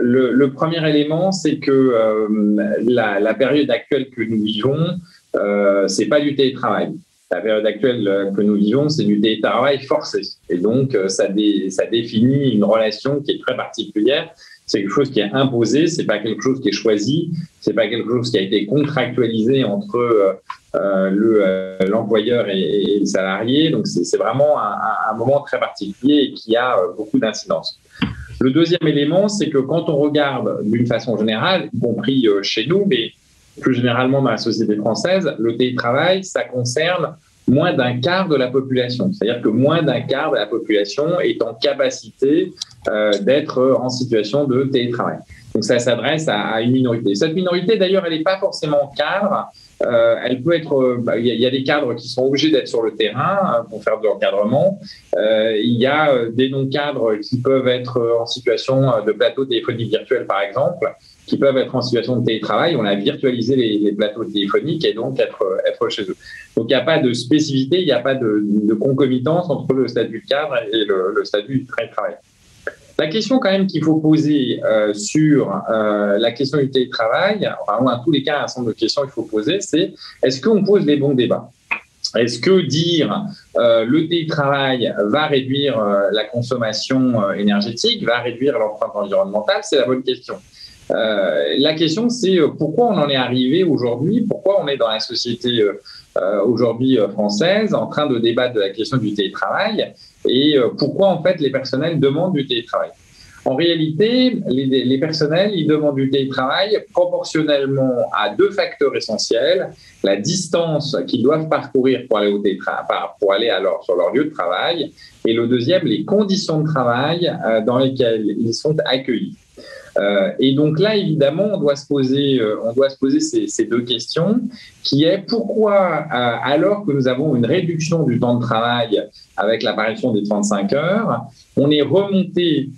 le, premier élément, c'est que la, période actuelle que nous vivons, euh, c'est pas du télétravail. La période actuelle que nous vivons, c'est du télétravail forcé. Et donc, ça, ça définit une relation qui est très particulière c'est quelque chose qui est imposé, c'est pas quelque chose qui est choisi, c'est pas quelque chose qui a été contractualisé entre euh, euh, le euh, l'employeur et, le salarié. Donc c'est vraiment un, moment très particulier et qui a beaucoup d'incidence. Le deuxième élément, c'est que quand on regarde d'une façon générale, y compris chez nous, mais plus généralement dans la société française, le télétravail, ça concerne moins d'un quart de la population. C'est-à-dire que moins d'un quart de la population est en capacité euh, d'être en situation de télétravail. Donc ça s'adresse à, une minorité. Cette minorité, d'ailleurs, elle n'est pas forcément cadre. Euh, elle peut être. Euh, bah, il y, a des cadres qui sont obligés d'être sur le terrain pour faire de l'encadrement. il y a des non-cadres qui peuvent être en situation de plateau téléphonique virtuel, par exemple, qui peuvent être en situation de télétravail. On a virtualisé les, plateaux téléphoniques et donc être, être chez eux. Donc il n'y a pas de spécificité, il n'y a pas de, concomitance entre le statut de cadre et le, statut de télétravail. La question quand même qu'il faut poser euh, sur euh, la question du télétravail, enfin, en tous les cas, un certain nombre de questions qu'il faut poser, c'est est-ce qu'on pose les bons débats? Est-ce que dire euh, le télétravail va réduire la consommation énergétique, va réduire l'empreinte environnementale? C'est la bonne question. Euh, la question, c'est euh, pourquoi on en est arrivé aujourd'hui, pourquoi on est dans la société euh, aujourd'hui française en train de débattre de la question du télétravail? Et pourquoi en fait les personnels demandent du télétravail? En réalité, les, personnels, ils demandent du télétravail proportionnellement à deux facteurs essentiels. La distance qu'ils doivent parcourir pour aller, au pour aller alors sur leur lieu de travail. Et le deuxième, les conditions de travail dans lesquelles ils sont accueillis. Euh, et donc là, évidemment, on doit se poser, euh, on doit se poser ces, deux questions, qui est pourquoi, euh, alors que nous avons une réduction du temps de travail avec l'apparition des 35 heures, on est remonté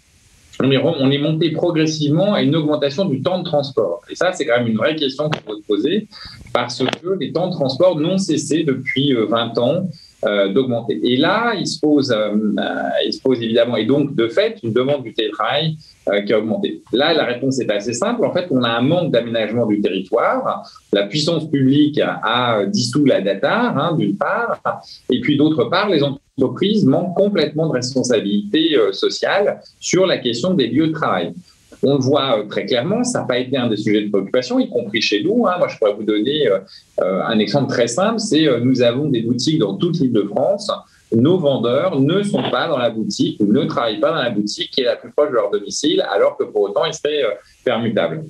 on est, on est, monté progressivement à une augmentation du temps de transport. Et ça, c'est quand même une vraie question qu'il faut se poser, parce que les temps de transport n'ont cessé depuis 20 ans d'augmenter. Et là, il se, pose, il se pose évidemment, et donc de fait, une demande du télétravail euh, qui a augmenté. Là, la réponse est assez simple. En fait, on a un manque d'aménagement du territoire. La puissance publique a dissous la data, hein, d'une part, et puis d'autre part, les entreprises manquent complètement de responsabilité euh, sociale sur la question des lieux de travail. On le voit euh, très clairement, ça n'a pas été un des sujets de préoccupation, y compris chez nous. Hein. Moi, je pourrais vous donner un exemple très simple, c'est nous avons des boutiques dans toute l'île de France nos vendeurs ne sont pas dans la boutique ou ne travaillent pas dans la boutique qui est la plus proche de leur domicile, alors que pour autant, ils seraient euh, permutables.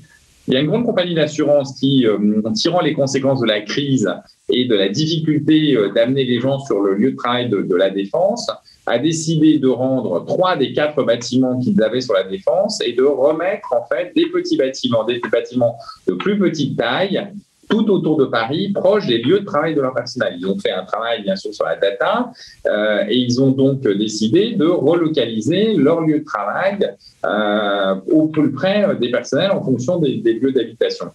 Il y a une grande compagnie d'assurance qui, euh, tirant les conséquences de la crise et de la difficulté euh, d'amener les gens sur le lieu de travail de, la défense, a décidé de rendre trois des quatre bâtiments qu'ils avaient sur la défense et de remettre en fait des petits bâtiments, des bâtiments de plus petite taille tout autour de Paris, proche des lieux de travail de leur personnel. Ils ont fait un travail, bien sûr, sur la data euh, et ils ont donc décidé de relocaliser leur lieu de travail euh, au plus près des personnels en fonction des lieux d'habitation.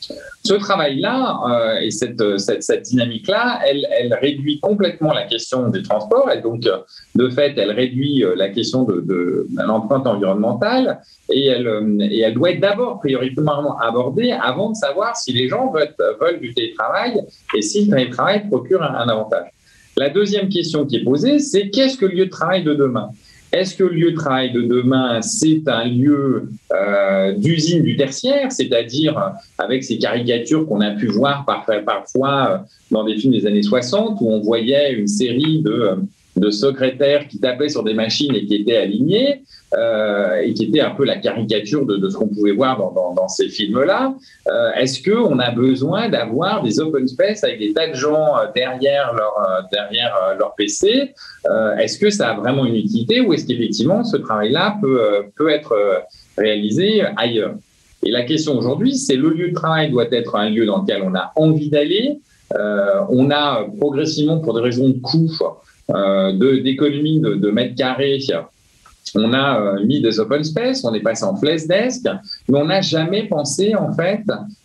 Ce travail-là euh, et cette, cette, dynamique-là, elle, réduit complètement la question des transports et donc, euh, de fait, elle réduit euh, la question de, l'empreinte environnementale et elle, et elle doit être d'abord prioritairement abordée avant de savoir si les gens veulent, du télétravail et si le télétravail procure un avantage. La deuxième question qui est posée, c'est qu'est-ce que le lieu de travail de demain? Est-ce que le lieu de travail de demain, c'est un lieu euh, d'usine du tertiaire, c'est-à-dire avec ces caricatures qu'on a pu voir parfois, euh, dans des films des années 60 où on voyait une série de de secrétaires qui tapaient sur des machines et qui étaient alignés, euh, et qui étaient un peu la caricature de, ce qu'on pouvait voir dans, ces films-là. Euh, est-ce qu'on a besoin d'avoir des open space avec des tas de gens euh, derrière leur, derrière leur PC Est-ce que ça a vraiment une utilité ou est-ce qu'effectivement ce travail-là peut, peut être réalisé ailleurs? Et la question aujourd'hui, c'est le lieu de travail doit être un lieu dans lequel on a envie d'aller. on a progressivement, pour des raisons de coût, euh, d'économie de, de, mètres carrés, on a euh, mis des open space, on est passé en flash desk, mais on n'a jamais pensé en fait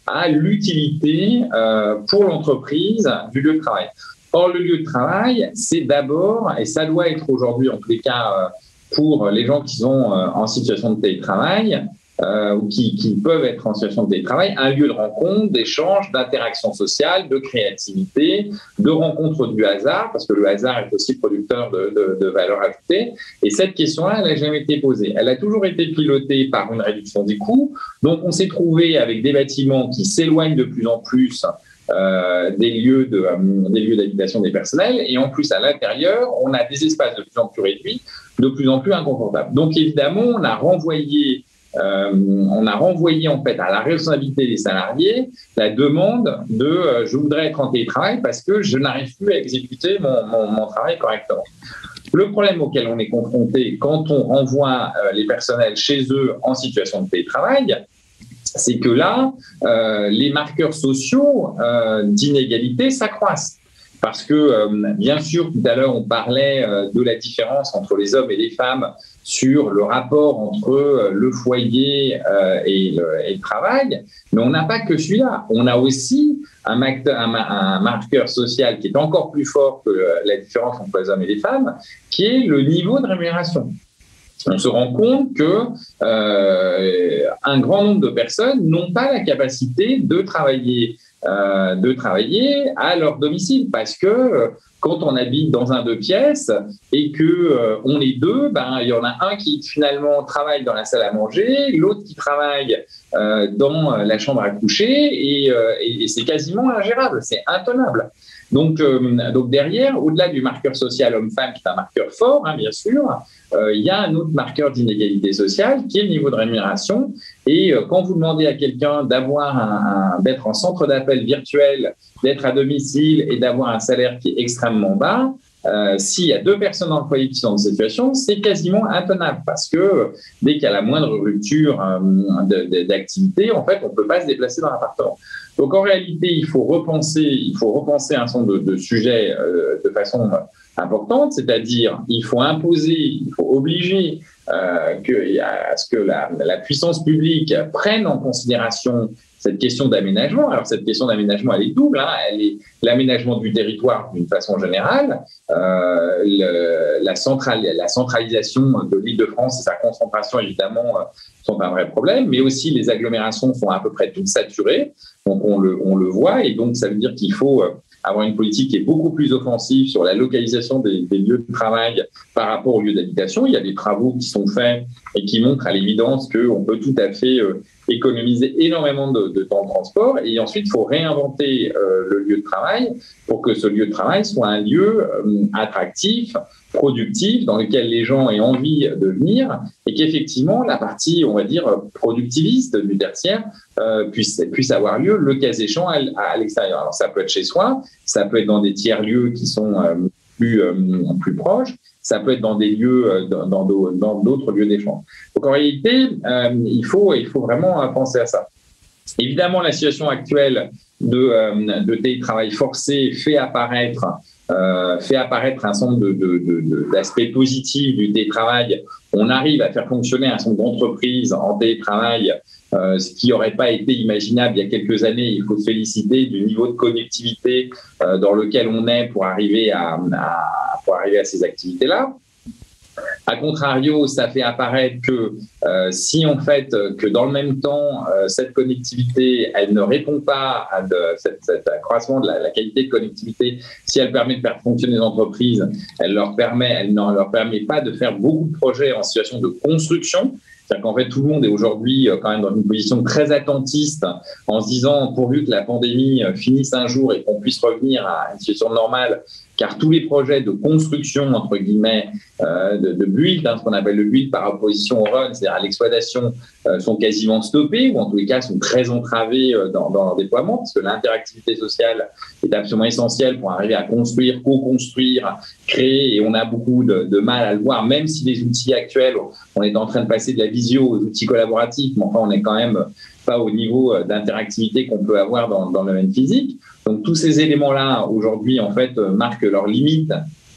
à l'utilité euh, pour l'entreprise du lieu de travail. Or, le lieu de travail, c'est d'abord, et ça doit être aujourd'hui en tous les cas pour les gens qui sont en situation de télétravail, euh, ou qui, qui, peuvent être en situation de télétravail, un lieu de rencontre, d'échange, d'interaction sociale, de créativité, de rencontre du hasard, parce que le hasard est aussi producteur de, de, de valeur ajoutée. Et cette question-là, elle n'a jamais été posée. Elle a toujours été pilotée par une réduction des coûts. Donc, on s'est trouvé avec des bâtiments qui s'éloignent de plus en plus euh, des lieux de, euh, des lieux d'habitation des personnels et en plus à l'intérieur on a des espaces de plus en plus réduits de plus en plus inconfortables donc évidemment on a renvoyé euh, on a renvoyé en fait à la responsabilité des salariés la demande de euh, je voudrais être en télétravail parce que je n'arrive plus à exécuter mon, travail correctement. Le problème auquel on est confronté quand on renvoie euh, les personnels chez eux en situation de télétravail, c'est que là, les marqueurs sociaux d'inégalité s'accroissent. Parce que, bien sûr, tout à l'heure, on parlait de la différence entre les hommes et les femmes sur le rapport entre euh, le foyer et le, et, le, travail, mais on n'a pas que celui-là. On a aussi un, marqueur social qui est encore plus fort que la différence entre les hommes et les femmes, qui est le niveau de rémunération on se rend compte que euh, un grand nombre de personnes n'ont pas la capacité de travailler euh, de travailler à leur domicile parce que euh, quand on habite dans un deux pièces et que euh, on est deux, ben il y en a un qui finalement travaille dans la salle à manger, l'autre qui travaille euh, dans la chambre à coucher et, et c'est quasiment ingérable, c'est intenable. Donc, euh, donc derrière, au-delà du marqueur social homme-femme, qui est un marqueur fort, hein, bien sûr, euh, il y a un autre marqueur d'inégalité sociale qui est le niveau de rémunération. Et euh, quand vous demandez à quelqu'un d'avoir un, un d'être en centre d'appel virtuel, d'être à domicile et d'avoir un salaire qui est extrêmement bas, euh, s'il y a deux personnes dans le foyer qui sont dans cette situation, c'est quasiment intenable parce que dès qu'il y a la moindre rupture euh, d'activité, en fait, on ne peut pas se déplacer dans l'appartement. Donc en réalité, il faut repenser, il faut repenser un certain de, de sujets euh, de façon importante, c'est-à-dire il faut imposer, il faut obliger euh, que, à ce que la, puissance publique prenne en considération cette question d'aménagement. Alors cette question d'aménagement, elle est double. Hein. Elle est l'aménagement du territoire d'une façon générale, euh, la, central, la centralisation de l'Île-de-France et sa concentration évidemment euh, sont un vrai problème, mais aussi les agglomérations sont à peu près toutes saturées, donc on le, on le voit, et donc ça veut dire qu'il faut avoir une politique qui est beaucoup plus offensive sur la localisation des, lieux de travail par rapport aux lieux d'habitation. Il y a des travaux qui sont faits et qui montrent à l'évidence qu'on peut tout à fait euh, économiser énormément de, de, temps de transport et ensuite il faut réinventer euh, le lieu de travail pour que ce lieu de travail soit un lieu euh, attractif, productif, dans lequel les gens aient envie de venir et qu'effectivement la partie, on va dire, productiviste du tertiaire euh, puisse, puisse avoir lieu le cas échéant à, à l'extérieur. Alors ça peut être chez soi, ça peut être dans des tiers-lieux qui sont euh, plus, euh, plus proches, ça peut être dans des lieux, euh, dans d'autres lieux d'échange. Donc en réalité, euh, il, faut, il faut vraiment penser à ça. Évidemment, la situation actuelle de, euh, de télétravail forcé fait apparaître, euh, fait apparaître un certain nombre d'aspects positifs du télétravail. On arrive à faire fonctionner un certain nombre d'entreprises en télétravail, euh, ce qui n'aurait pas été imaginable il y a quelques années. Il faut se féliciter du niveau de connectivité euh, dans lequel on est pour arriver à, pour arriver à ces activités-là. A contrario, ça fait apparaître que euh, si en fait que dans le même temps euh, cette connectivité, elle ne répond pas à cet, accroissement de la, qualité de connectivité, si elle permet de faire fonctionner les entreprises, elle leur permet, elle ne leur permet pas de faire beaucoup de projets en situation de construction. C'est-à-dire qu'en fait, tout le monde est aujourd'hui euh, quand même dans une position très attentiste en se disant, pourvu que la pandémie euh, finisse un jour et qu'on puisse revenir à une situation normale, car tous les projets de construction, entre guillemets, euh, de, build, hein, ce qu'on appelle le build par opposition au run, c'est-à-dire à, l'exploitation, euh, sont quasiment stoppés, ou en tous les cas sont très entravés euh, dans, dans, leur déploiement, parce que l'interactivité sociale est absolument essentielle pour arriver à construire, co-construire, créer, et on a beaucoup de, de, mal à le voir, même si les outils actuels, on est en train de passer de la visio aux outils collaboratifs, mais enfin on est quand même au niveau d'interactivité qu'on peut avoir dans, le domaine physique. Donc tous ces éléments-là, aujourd'hui, en fait, marquent leurs limites,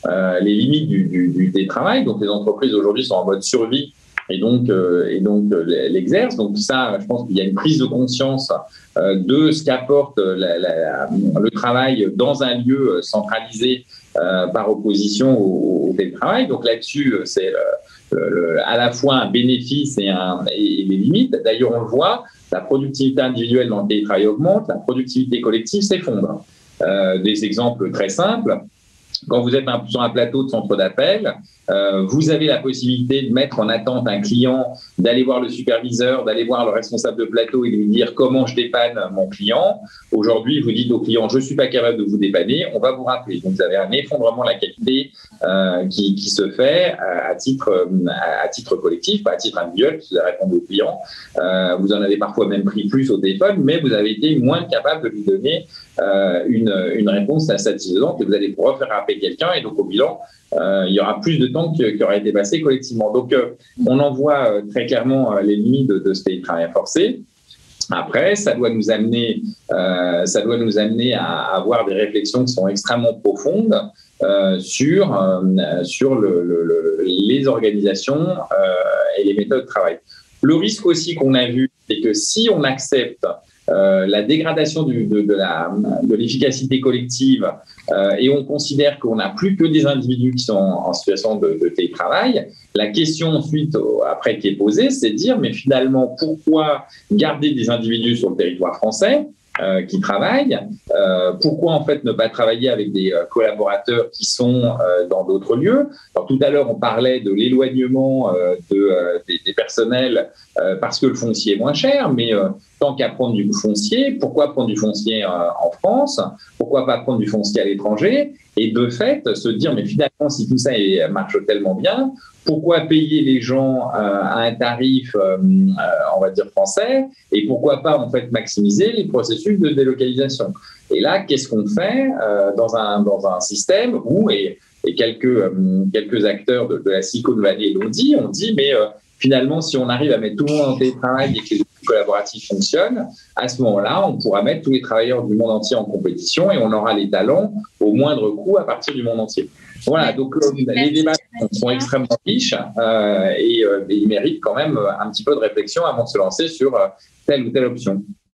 euh, les limites du, du, du, télétravail. Donc les entreprises aujourd'hui sont en mode survie et donc, euh, et donc euh, l'exercent. Donc ça, je pense qu'il y a une prise de conscience euh, de ce qu'apporte le travail dans un lieu centralisé par opposition au, au télétravail. Donc là-dessus, c'est à la fois un bénéfice et, des limites. D'ailleurs, on le voit, la productivité individuelle dans le télétravail augmente, la productivité collective s'effondre. Euh, des exemples très simples. Quand vous êtes sur un plateau de centre d'appel, euh, vous avez la possibilité de mettre en attente un client, d'aller voir le superviseur, d'aller voir le responsable de plateau et de lui dire comment je dépanne mon client. Aujourd'hui, vous dites au client, je ne suis pas capable de vous dépanner, on va vous rappeler. Donc, vous avez un effondrement de la qualité euh, qui, se fait à, titre, à, titre collectif, pas à titre individuel, parce que vous avez répondu au client. Euh, vous en avez parfois même pris plus au téléphone, mais vous avez été moins capable de lui donner euh, une, réponse satisfaisante et vous allez pouvoir faire quelqu'un et donc au bilan, euh, il y aura plus de temps qui, aurait été passé collectivement. Donc, euh, on en voit euh, très clairement les limites de, de ce télétravail forcé. Après, ça doit nous amener, ça doit nous amener à avoir des réflexions qui sont extrêmement profondes sur sur le, les organisations et les méthodes de travail. Le risque aussi qu'on a vu, c'est que si on accepte euh, la dégradation de, l'efficacité collective euh, et on considère qu'on n'a plus que des individus qui sont en, situation de, télétravail, la question ensuite après qui est posée, c'est de dire mais finalement pourquoi garder des individus sur le territoire français euh, qui travaillent. Pourquoi en fait ne pas travailler avec des collaborateurs qui sont dans d'autres lieux? Alors, Tout à l'heure, on parlait de l'éloignement de, des, des, personnels parce que le foncier est moins cher, mais tant qu'à prendre du foncier, pourquoi prendre du foncier en France? Pourquoi pas prendre du foncier à l'étranger? Et de fait, se dire, mais finalement, si tout ça marche tellement bien, pourquoi payer les gens euh, à un tarif, euh, on va dire français, et pourquoi pas en fait maximiser les processus de délocalisation? Et là, qu'est-ce qu'on fait euh, dans un dans un système où et, et quelques quelques acteurs de, de la Silicon Valley l'ont dit, on dit mais finalement si on arrive à mettre tout le monde en télétravail et que les collaboratifs fonctionnent, à ce moment-là, on pourra mettre tous les travailleurs du monde entier en compétition et on aura les talents au moindre coût à partir du monde entier. Voilà, donc euh, les débats sont, extrêmement riches euh, et, euh, et, ils méritent quand même un petit peu de réflexion avant de se lancer sur telle ou telle option.